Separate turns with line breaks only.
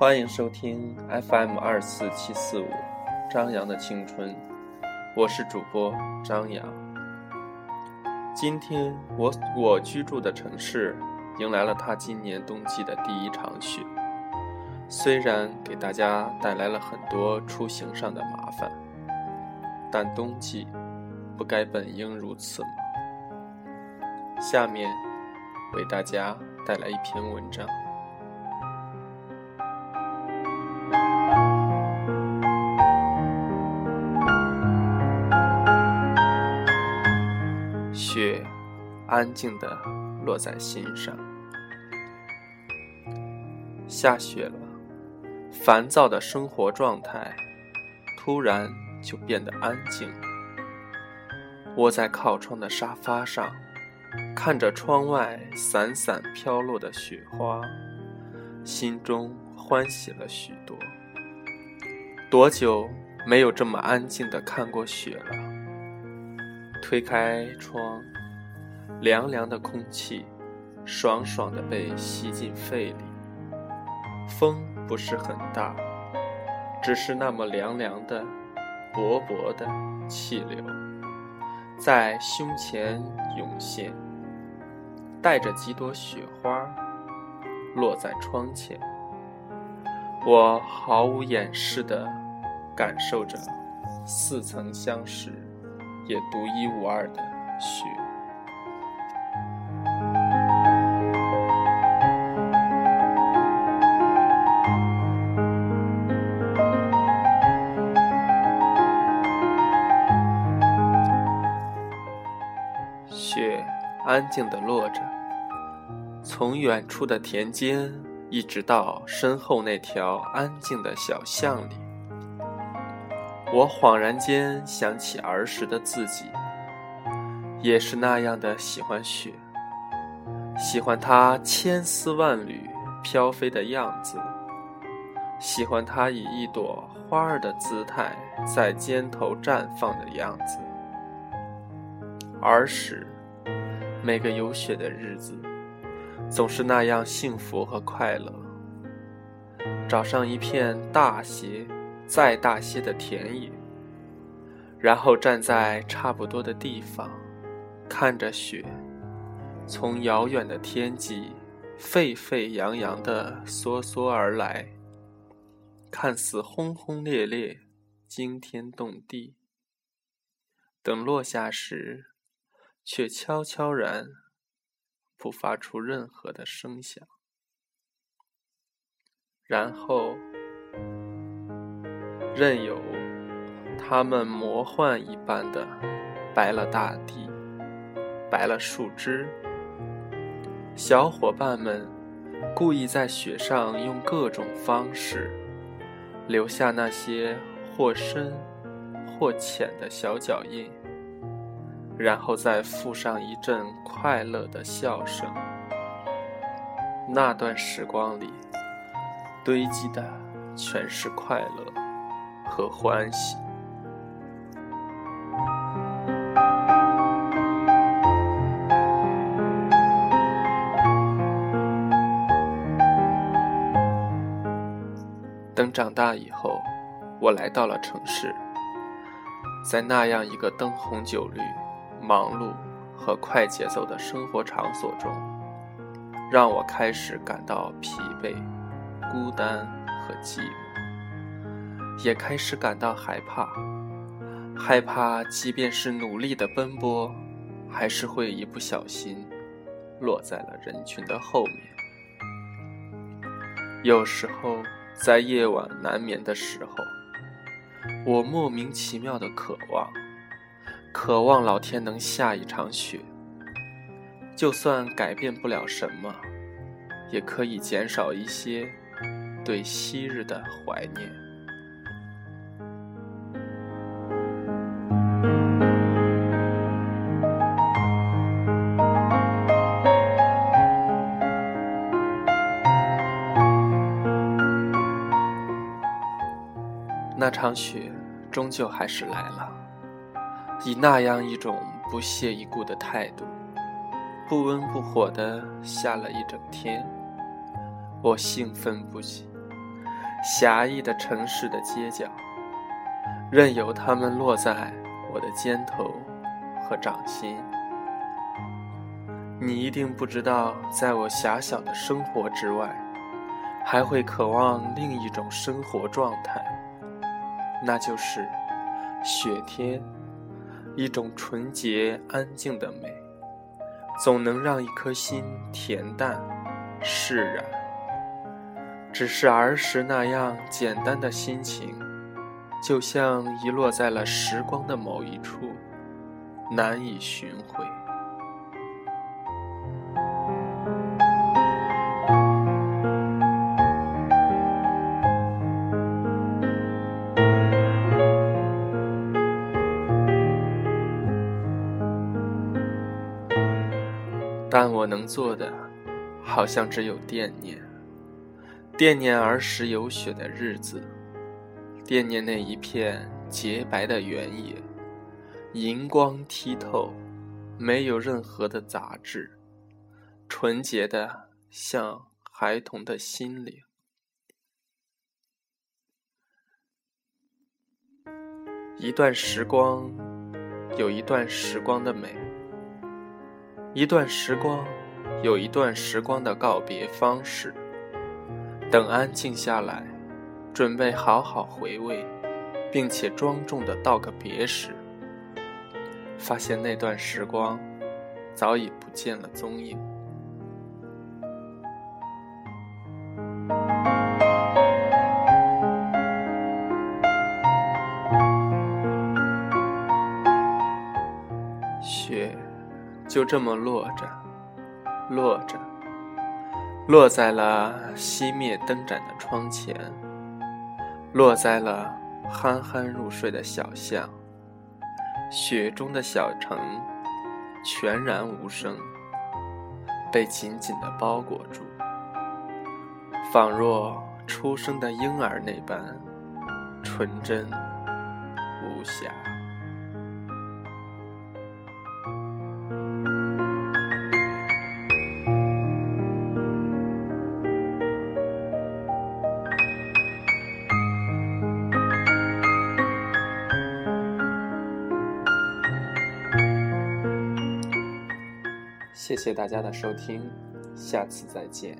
欢迎收听 FM 二四七四五张扬的青春，我是主播张扬。今天我我居住的城市迎来了它今年冬季的第一场雪，虽然给大家带来了很多出行上的麻烦，但冬季不该本应如此吗？下面为大家带来一篇文章。雪安静地落在心上。下雪了，烦躁的生活状态突然就变得安静。窝在靠窗的沙发上。看着窗外散散飘落的雪花，心中欢喜了许多。多久没有这么安静的看过雪了？推开窗，凉凉的空气爽爽的被吸进肺里。风不是很大，只是那么凉凉的、薄薄的气流。在胸前涌现，带着几朵雪花落在窗前。我毫无掩饰地感受着似曾相识也独一无二的雪。雪安静地落着，从远处的田间一直到身后那条安静的小巷里。我恍然间想起儿时的自己，也是那样的喜欢雪，喜欢它千丝万缕飘飞的样子，喜欢它以一朵花儿的姿态在肩头绽放的样子。儿时，每个有雪的日子，总是那样幸福和快乐。找上一片大雪、再大些的田野，然后站在差不多的地方，看着雪从遥远的天际沸沸扬扬地梭梭而来，看似轰轰烈烈、惊天动地。等落下时，却悄悄然，不发出任何的声响，然后任由它们魔幻一般的白了大地，白了树枝。小伙伴们故意在雪上用各种方式留下那些或深或浅的小脚印。然后再附上一阵快乐的笑声。那段时光里，堆积的全是快乐和欢喜。等长大以后，我来到了城市，在那样一个灯红酒绿。忙碌和快节奏的生活场所中，让我开始感到疲惫、孤单和寂寞，也开始感到害怕。害怕，即便是努力的奔波，还是会一不小心落在了人群的后面。有时候，在夜晚难眠的时候，我莫名其妙的渴望。渴望老天能下一场雪，就算改变不了什么，也可以减少一些对昔日的怀念。那场雪终究还是来了。以那样一种不屑一顾的态度，不温不火地下了一整天。我兴奋不已，狭义的城市的街角，任由它们落在我的肩头和掌心。你一定不知道，在我狭小的生活之外，还会渴望另一种生活状态，那就是雪天，一种纯洁安静的美，总能让一颗心恬淡释然。只是儿时那样简单的心情，就像遗落在了时光的某一处，难以寻回。但我能做的，好像只有惦念，惦念儿时有雪的日子，惦念那一片洁白的原野，银光剔透，没有任何的杂质，纯洁的像孩童的心灵。一段时光，有一段时光的美。一段时光，有一段时光的告别方式。等安静下来，准备好好回味，并且庄重的道个别时，发现那段时光早已不见了踪影。就这么落着，落着，落在了熄灭灯盏的窗前，落在了酣酣入睡的小巷。雪中的小城，全然无声，被紧紧的包裹住，仿若出生的婴儿那般纯真无瑕。谢谢大家的收听，下次再见。